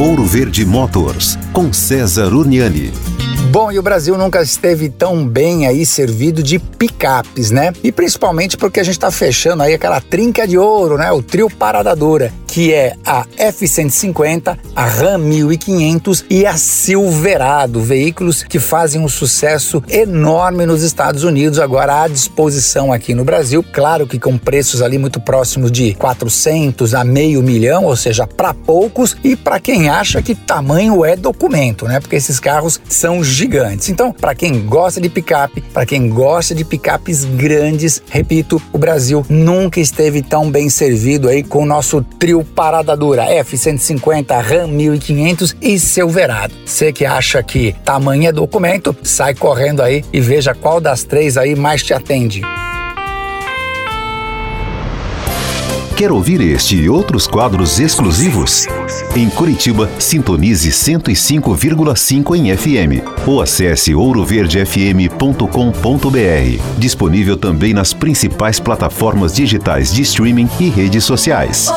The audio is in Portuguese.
Ouro Verde Motors, com César Uniani. Bom, e o Brasil nunca esteve tão bem aí servido de picapes, né? E principalmente porque a gente está fechando aí aquela trinca de ouro, né? O trio Parada Dura, que é a F-150, a Ram 1500 e a Silverado, veículos que fazem um sucesso enorme nos Estados Unidos, agora à disposição aqui no Brasil, claro que com preços ali muito próximos de 400 a meio milhão, ou seja, para poucos e para quem acha que tamanho é documento, né? Porque esses carros são gigantes. Então, para quem gosta de picape, para quem gosta de picapes grandes, repito, o Brasil nunca esteve tão bem servido aí com o nosso trio parada dura F150, Ram 1500 e Silverado. Você que acha que tamanho é documento, sai correndo aí e veja qual das três aí mais te atende. Quer ouvir este e outros quadros exclusivos? Em Curitiba, sintonize 105,5 em FM ou acesse ouroverdefm.com.br. Disponível também nas principais plataformas digitais de streaming e redes sociais.